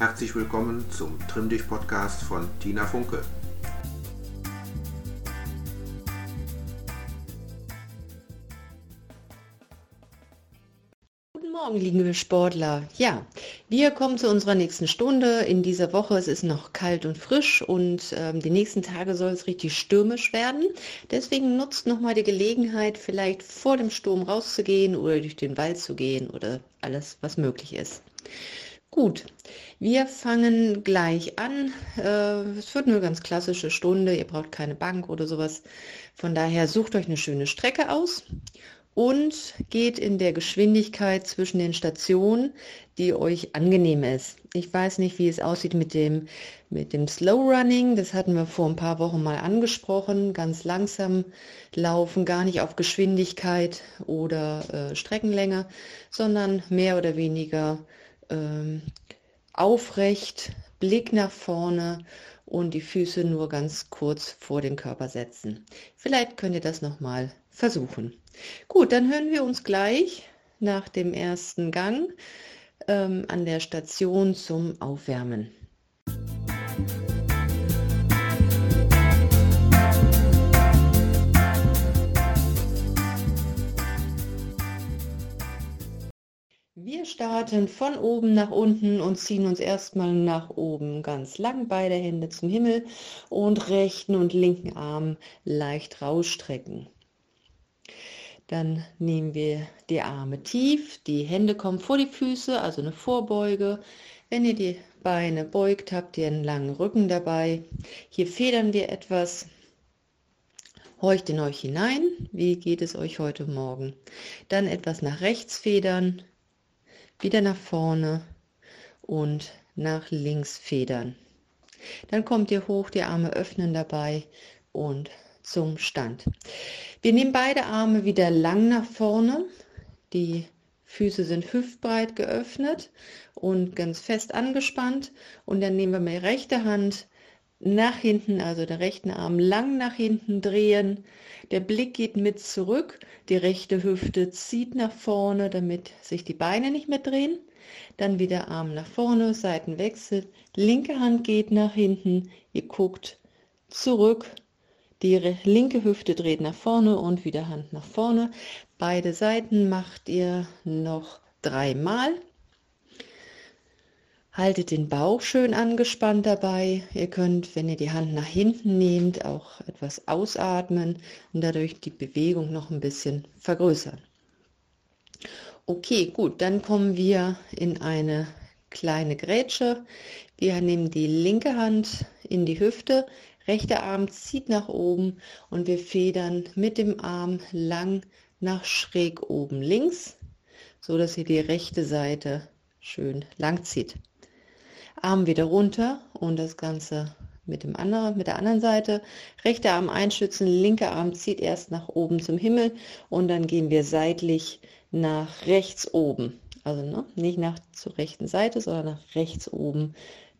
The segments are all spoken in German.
Herzlich willkommen zum Trimm dich Podcast von Tina Funke. Guten Morgen, liebe Sportler. Ja, wir kommen zu unserer nächsten Stunde in dieser Woche. Es ist noch kalt und frisch und ähm, die nächsten Tage soll es richtig stürmisch werden. Deswegen nutzt nochmal die Gelegenheit, vielleicht vor dem Sturm rauszugehen oder durch den Wald zu gehen oder alles, was möglich ist. Gut, wir fangen gleich an. Äh, es wird eine ganz klassische Stunde. Ihr braucht keine Bank oder sowas. Von daher sucht euch eine schöne Strecke aus und geht in der Geschwindigkeit zwischen den Stationen, die euch angenehm ist. Ich weiß nicht, wie es aussieht mit dem, mit dem Slow Running. Das hatten wir vor ein paar Wochen mal angesprochen. Ganz langsam laufen, gar nicht auf Geschwindigkeit oder äh, Streckenlänge, sondern mehr oder weniger ähm, aufrecht, Blick nach vorne und die Füße nur ganz kurz vor den Körper setzen. Vielleicht könnt ihr das nochmal versuchen. Gut, dann hören wir uns gleich nach dem ersten Gang ähm, an der Station zum Aufwärmen. Starten von oben nach unten und ziehen uns erstmal nach oben ganz lang, beide Hände zum Himmel und rechten und linken Arm leicht rausstrecken. Dann nehmen wir die Arme tief, die Hände kommen vor die Füße, also eine Vorbeuge. Wenn ihr die Beine beugt, habt ihr einen langen Rücken dabei. Hier federn wir etwas. Horcht in euch hinein. Wie geht es euch heute Morgen? Dann etwas nach rechts federn, wieder nach vorne und nach links federn. Dann kommt ihr hoch, die Arme öffnen dabei und zum Stand. Wir nehmen beide Arme wieder lang nach vorne. Die Füße sind hüftbreit geöffnet und ganz fest angespannt. Und dann nehmen wir meine rechte Hand nach hinten, also den rechten Arm lang nach hinten drehen. Der Blick geht mit zurück. Die rechte Hüfte zieht nach vorne, damit sich die Beine nicht mehr drehen. Dann wieder Arm nach vorne, Seitenwechsel. Linke Hand geht nach hinten. Ihr guckt zurück die linke Hüfte dreht nach vorne und wieder Hand nach vorne. Beide Seiten macht ihr noch dreimal. Haltet den Bauch schön angespannt dabei. Ihr könnt, wenn ihr die Hand nach hinten nehmt, auch etwas ausatmen und dadurch die Bewegung noch ein bisschen vergrößern. Okay, gut, dann kommen wir in eine kleine Grätsche. Wir nehmen die linke Hand in die Hüfte, Rechter Arm zieht nach oben und wir federn mit dem Arm lang nach schräg oben links, so dass ihr die rechte Seite schön lang zieht. Arm wieder runter und das Ganze mit dem anderen, mit der anderen Seite. Rechter Arm einschützen, linker Arm zieht erst nach oben zum Himmel und dann gehen wir seitlich nach rechts oben. Also ne, nicht nach zur rechten Seite, sondern nach rechts oben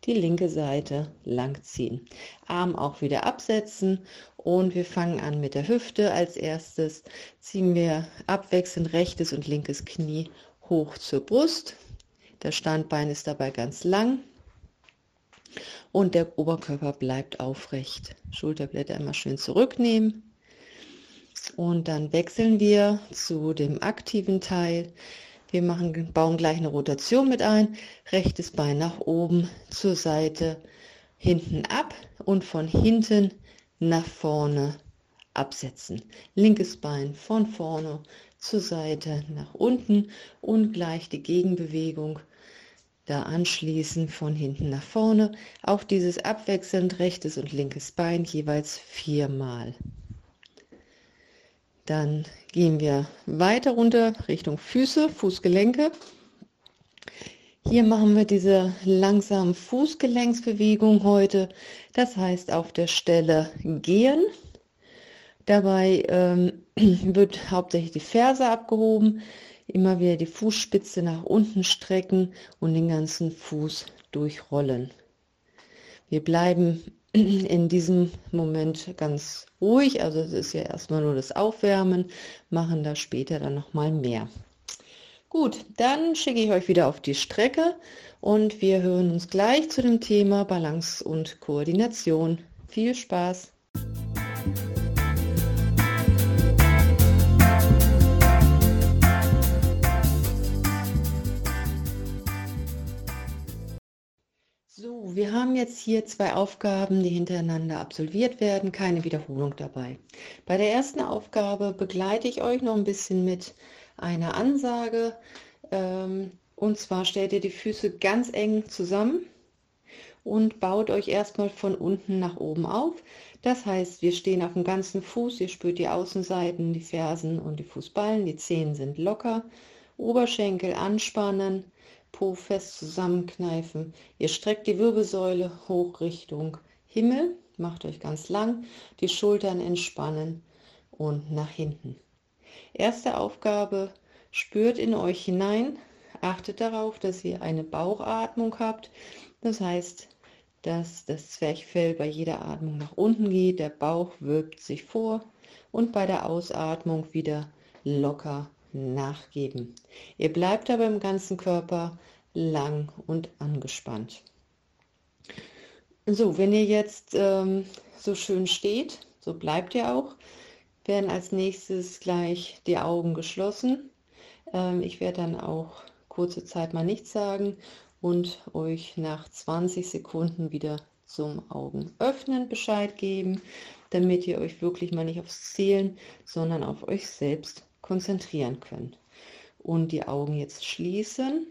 die linke Seite lang ziehen. Arm auch wieder absetzen und wir fangen an mit der Hüfte. Als erstes ziehen wir abwechselnd rechtes und linkes Knie hoch zur Brust. Das Standbein ist dabei ganz lang und der Oberkörper bleibt aufrecht. Schulterblätter immer schön zurücknehmen. Und dann wechseln wir zu dem aktiven Teil. Wir machen, bauen gleich eine Rotation mit ein. Rechtes Bein nach oben, zur Seite, hinten ab und von hinten nach vorne absetzen. Linkes Bein von vorne zur Seite nach unten und gleich die Gegenbewegung da anschließen von hinten nach vorne. Auch dieses abwechselnd rechtes und linkes Bein jeweils viermal. Dann gehen wir weiter runter Richtung Füße, Fußgelenke. Hier machen wir diese langsamen Fußgelenksbewegung heute. Das heißt auf der Stelle gehen. Dabei ähm, wird hauptsächlich die Ferse abgehoben. Immer wieder die Fußspitze nach unten strecken und den ganzen Fuß durchrollen. Wir bleiben in diesem Moment ganz ruhig. Also es ist ja erstmal nur das Aufwärmen, machen da später dann noch mal mehr. Gut, dann schicke ich euch wieder auf die Strecke und wir hören uns gleich zu dem Thema Balance und Koordination. Viel Spaß! Haben jetzt hier zwei Aufgaben, die hintereinander absolviert werden, keine Wiederholung dabei. Bei der ersten Aufgabe begleite ich euch noch ein bisschen mit eine Ansage. Ähm, und zwar stellt ihr die Füße ganz eng zusammen und baut euch erstmal von unten nach oben auf. Das heißt, wir stehen auf dem ganzen Fuß, ihr spürt die Außenseiten, die Fersen und die Fußballen, die Zehen sind locker, Oberschenkel anspannen, Po fest zusammenkneifen. Ihr streckt die Wirbelsäule hoch Richtung Himmel, macht euch ganz lang, die Schultern entspannen und nach hinten. Erste Aufgabe, spürt in euch hinein, achtet darauf, dass ihr eine Bauchatmung habt. Das heißt, dass das Zwerchfell bei jeder Atmung nach unten geht, der Bauch wirkt sich vor und bei der Ausatmung wieder locker nachgeben. Ihr bleibt aber im ganzen Körper lang und angespannt. So, wenn ihr jetzt ähm, so schön steht, so bleibt ihr auch werden als nächstes gleich die Augen geschlossen. Ähm, ich werde dann auch kurze Zeit mal nichts sagen und euch nach 20 Sekunden wieder zum Augen öffnen Bescheid geben, damit ihr euch wirklich mal nicht aufs Zählen, sondern auf euch selbst konzentrieren könnt. Und die Augen jetzt schließen.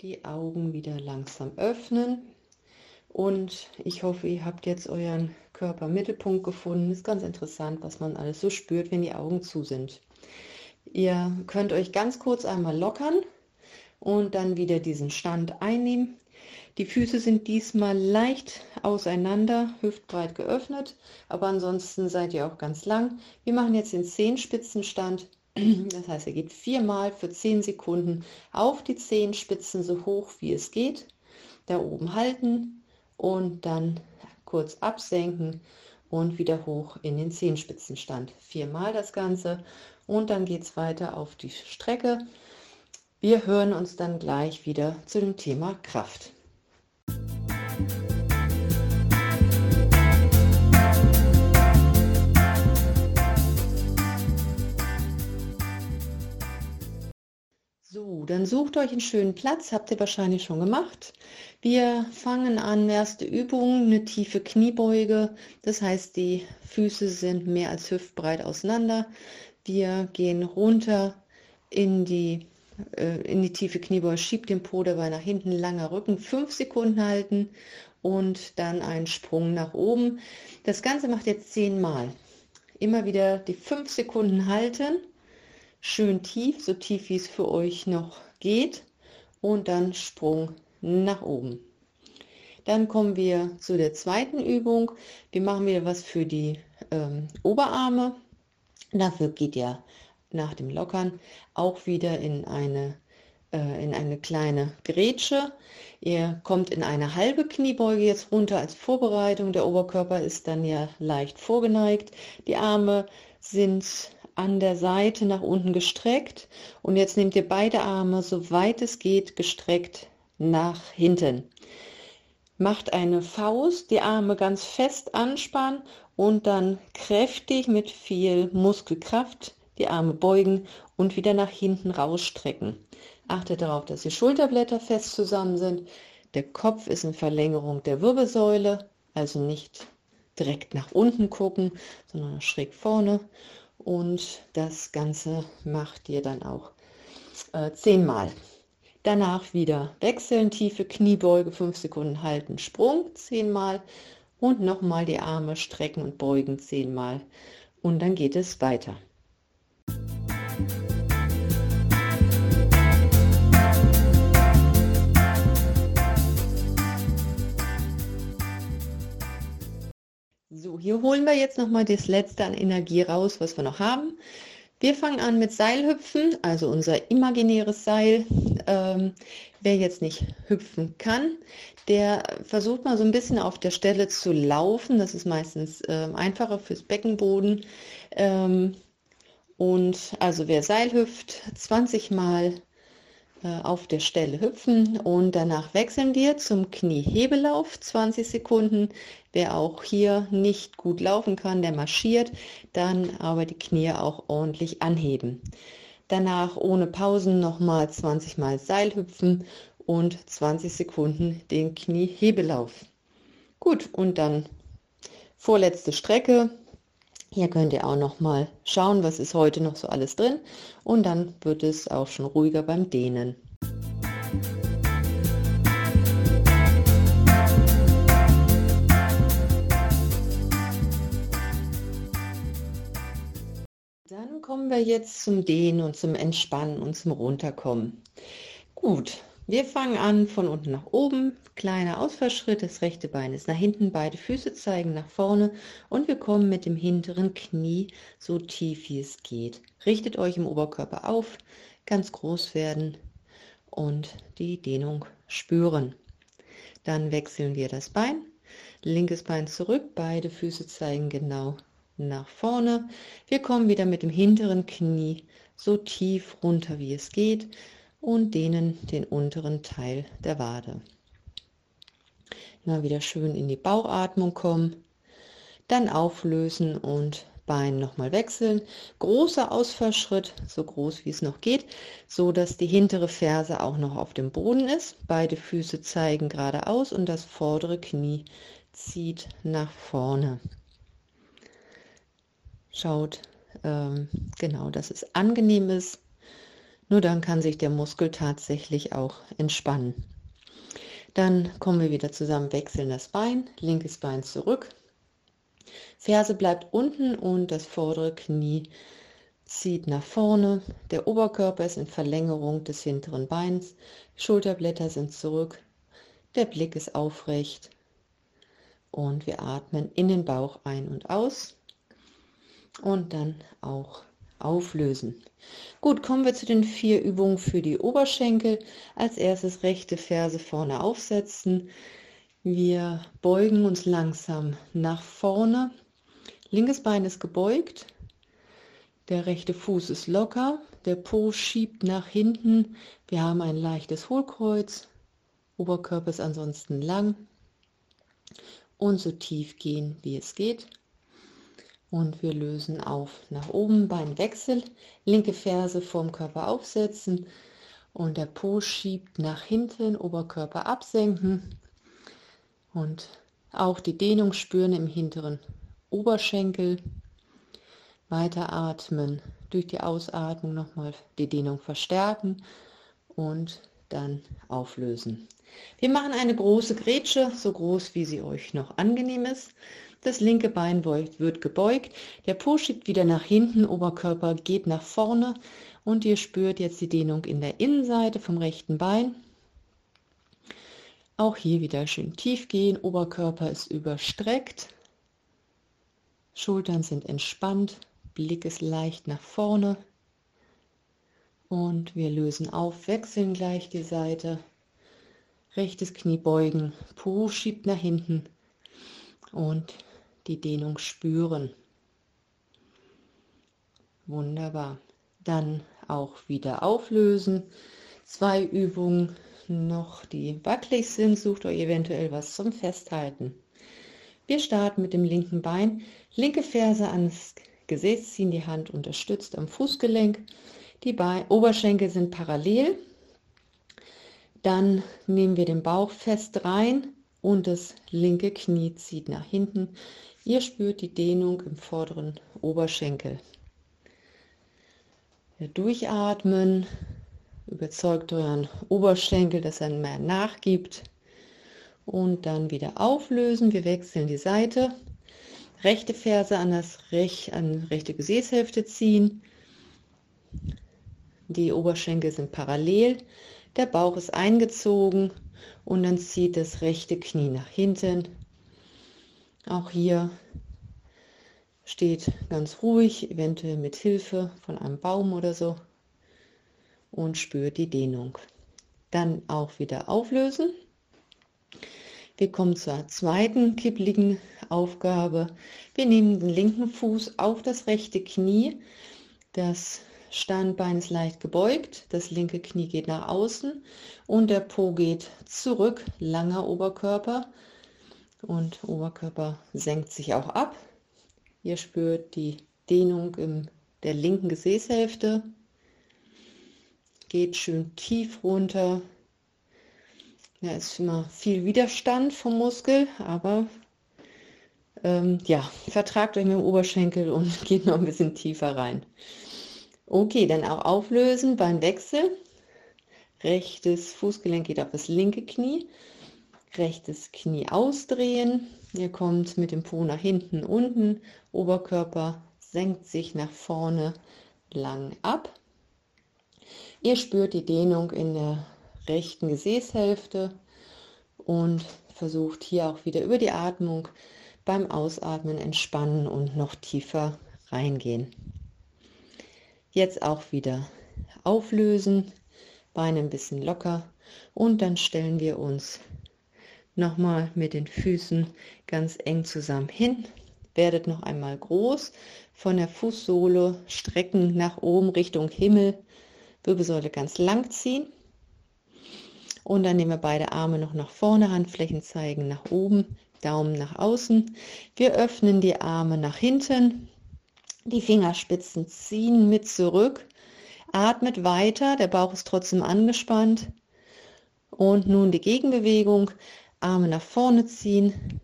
die Augen wieder langsam öffnen. Und ich hoffe, ihr habt jetzt euren Körpermittelpunkt gefunden. Ist ganz interessant, was man alles so spürt, wenn die Augen zu sind. Ihr könnt euch ganz kurz einmal lockern und dann wieder diesen Stand einnehmen. Die Füße sind diesmal leicht auseinander, hüftbreit geöffnet, aber ansonsten seid ihr auch ganz lang. Wir machen jetzt den Zehenspitzenstand das heißt, er geht viermal für 10 Sekunden auf die Zehenspitzen so hoch wie es geht. Da oben halten und dann kurz absenken und wieder hoch in den Zehenspitzenstand. Viermal das Ganze und dann geht es weiter auf die Strecke. Wir hören uns dann gleich wieder zu dem Thema Kraft. Dann sucht euch einen schönen Platz, habt ihr wahrscheinlich schon gemacht. Wir fangen an, erste Übung, eine tiefe Kniebeuge. Das heißt, die Füße sind mehr als hüftbreit auseinander. Wir gehen runter in die, äh, in die tiefe Kniebeuge, schiebt den Po dabei nach hinten, langer Rücken, fünf Sekunden halten und dann einen Sprung nach oben. Das Ganze macht ihr zehnmal. Immer wieder die fünf Sekunden halten schön tief, so tief wie es für euch noch geht und dann Sprung nach oben. Dann kommen wir zu der zweiten Übung. Wir machen wieder was für die ähm, Oberarme. Dafür geht ihr nach dem Lockern auch wieder in eine, äh, in eine kleine Grätsche. Ihr kommt in eine halbe Kniebeuge jetzt runter als Vorbereitung. Der Oberkörper ist dann ja leicht vorgeneigt. Die Arme sind an der Seite nach unten gestreckt und jetzt nehmt ihr beide Arme, so weit es geht, gestreckt nach hinten. Macht eine Faust, die Arme ganz fest anspannen und dann kräftig mit viel Muskelkraft die Arme beugen und wieder nach hinten rausstrecken. Achtet darauf, dass die Schulterblätter fest zusammen sind. Der Kopf ist in Verlängerung der Wirbelsäule, also nicht direkt nach unten gucken, sondern schräg vorne und das Ganze macht ihr dann auch äh, zehnmal. Danach wieder wechseln, tiefe Kniebeuge, fünf Sekunden halten, Sprung zehnmal und nochmal die Arme strecken und beugen zehnmal und dann geht es weiter. Hier holen wir jetzt noch mal das letzte an Energie raus, was wir noch haben. Wir fangen an mit Seilhüpfen, also unser imaginäres Seil. Ähm, wer jetzt nicht hüpfen kann, der versucht mal so ein bisschen auf der Stelle zu laufen. Das ist meistens äh, einfacher fürs Beckenboden. Ähm, und also wer Seil hüpft, 20 Mal auf der Stelle hüpfen und danach wechseln wir zum Kniehebelauf 20 Sekunden. Wer auch hier nicht gut laufen kann, der marschiert, dann aber die Knie auch ordentlich anheben. Danach ohne Pausen nochmal 20 Mal Seil hüpfen und 20 Sekunden den Kniehebelauf. Gut, und dann vorletzte Strecke, hier könnt ihr auch noch mal schauen, was ist heute noch so alles drin und dann wird es auch schon ruhiger beim Dehnen. Dann kommen wir jetzt zum Dehnen und zum Entspannen und zum Runterkommen. Gut, wir fangen an von unten nach oben, kleiner Ausfallschritt, das rechte Bein ist nach hinten, beide Füße zeigen nach vorne und wir kommen mit dem hinteren Knie so tief wie es geht. Richtet euch im Oberkörper auf, ganz groß werden und die Dehnung spüren. Dann wechseln wir das Bein, linkes Bein zurück, beide Füße zeigen genau nach vorne. Wir kommen wieder mit dem hinteren Knie so tief runter wie es geht und dehnen den unteren Teil der Wade. Immer wieder schön in die Bauchatmung kommen, dann auflösen und Bein nochmal wechseln. Großer Ausfallschritt, so groß wie es noch geht, so dass die hintere Ferse auch noch auf dem Boden ist. Beide Füße zeigen geradeaus und das vordere Knie zieht nach vorne. Schaut ähm, genau, dass es angenehm ist nur dann kann sich der Muskel tatsächlich auch entspannen. Dann kommen wir wieder zusammen, wechseln das Bein, linkes Bein zurück. Ferse bleibt unten und das vordere Knie zieht nach vorne. Der Oberkörper ist in Verlängerung des hinteren Beins. Schulterblätter sind zurück. Der Blick ist aufrecht. Und wir atmen in den Bauch ein und aus. Und dann auch auflösen. Gut, kommen wir zu den vier Übungen für die Oberschenkel. Als erstes rechte Ferse vorne aufsetzen. Wir beugen uns langsam nach vorne. Linkes Bein ist gebeugt. Der rechte Fuß ist locker. Der Po schiebt nach hinten. Wir haben ein leichtes Hohlkreuz. Oberkörper ist ansonsten lang. Und so tief gehen, wie es geht und wir lösen auf nach oben, Beinwechsel, linke Ferse vorm Körper aufsetzen. Und der Po schiebt nach hinten, Oberkörper absenken. Und auch die Dehnung spüren im hinteren Oberschenkel. Weiter atmen, durch die Ausatmung nochmal die Dehnung verstärken. Und dann auflösen. Wir machen eine große Grätsche, so groß wie sie euch noch angenehm ist. Das linke Bein wird gebeugt, der Po schiebt wieder nach hinten, Oberkörper geht nach vorne und ihr spürt jetzt die Dehnung in der Innenseite vom rechten Bein. Auch hier wieder schön tief gehen, Oberkörper ist überstreckt, Schultern sind entspannt, Blick ist leicht nach vorne und wir lösen auf, wechseln gleich die Seite, rechtes Knie beugen, Po schiebt nach hinten und die Dehnung spüren. Wunderbar. Dann auch wieder auflösen. Zwei Übungen noch, die wackelig sind. Sucht euch eventuell was zum Festhalten. Wir starten mit dem linken Bein. Linke Ferse ans Gesäß ziehen, die Hand unterstützt am Fußgelenk. Die Beine, Oberschenkel sind parallel. Dann nehmen wir den Bauch fest rein und das linke Knie zieht nach hinten. Ihr spürt die Dehnung im vorderen Oberschenkel. Ja, durchatmen, überzeugt euren Oberschenkel, dass er mehr nachgibt und dann wieder auflösen. Wir wechseln die Seite. Rechte Ferse an das Rech, an rechte Gesäßhälfte ziehen. Die Oberschenkel sind parallel. Der Bauch ist eingezogen und dann zieht das rechte Knie nach hinten auch hier steht ganz ruhig, eventuell mit Hilfe von einem Baum oder so und spürt die Dehnung. Dann auch wieder auflösen. Wir kommen zur zweiten kippligen Aufgabe. Wir nehmen den linken Fuß auf das rechte Knie. Das Standbein ist leicht gebeugt, das linke Knie geht nach außen und der Po geht zurück, langer Oberkörper und Oberkörper senkt sich auch ab. Ihr spürt die Dehnung in der linken Gesäßhälfte, geht schön tief runter. Ja, ist immer viel Widerstand vom Muskel, aber ähm, ja, vertragt euch mit dem Oberschenkel und geht noch ein bisschen tiefer rein. Okay, dann auch auflösen beim Wechsel. Rechtes Fußgelenk geht auf das linke Knie. Rechtes Knie ausdrehen. Ihr kommt mit dem Po nach hinten, unten. Oberkörper senkt sich nach vorne lang ab. Ihr spürt die Dehnung in der rechten Gesäßhälfte und versucht hier auch wieder über die Atmung beim Ausatmen entspannen und noch tiefer reingehen. Jetzt auch wieder auflösen, Beine ein bisschen locker und dann stellen wir uns nochmal mit den Füßen ganz eng zusammen hin. Werdet noch einmal groß von der Fußsohle strecken nach oben Richtung Himmel, Wirbelsäule ganz lang ziehen. Und dann nehmen wir beide Arme noch nach vorne, Handflächen zeigen nach oben, Daumen nach außen. Wir öffnen die Arme nach hinten, die Fingerspitzen ziehen mit zurück. Atmet weiter, der Bauch ist trotzdem angespannt. Und nun die Gegenbewegung. Arme nach vorne ziehen.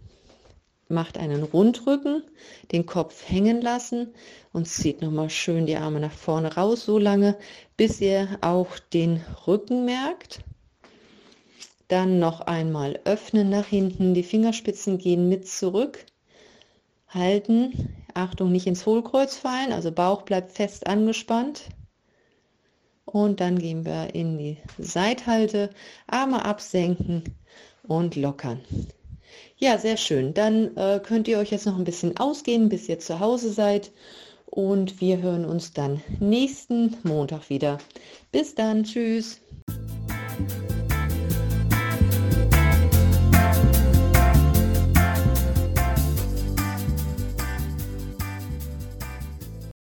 Macht einen Rundrücken, den Kopf hängen lassen und zieht nochmal schön die Arme nach vorne raus, so lange, bis ihr auch den Rücken merkt. Dann noch einmal öffnen nach hinten, die Fingerspitzen gehen mit zurück. Halten, Achtung, nicht ins Hohlkreuz fallen, also Bauch bleibt fest angespannt. Und dann gehen wir in die Seithalte, Arme absenken und lockern. Ja, sehr schön. Dann äh, könnt ihr euch jetzt noch ein bisschen ausgehen, bis ihr zu Hause seid. Und wir hören uns dann nächsten Montag wieder. Bis dann. Tschüss.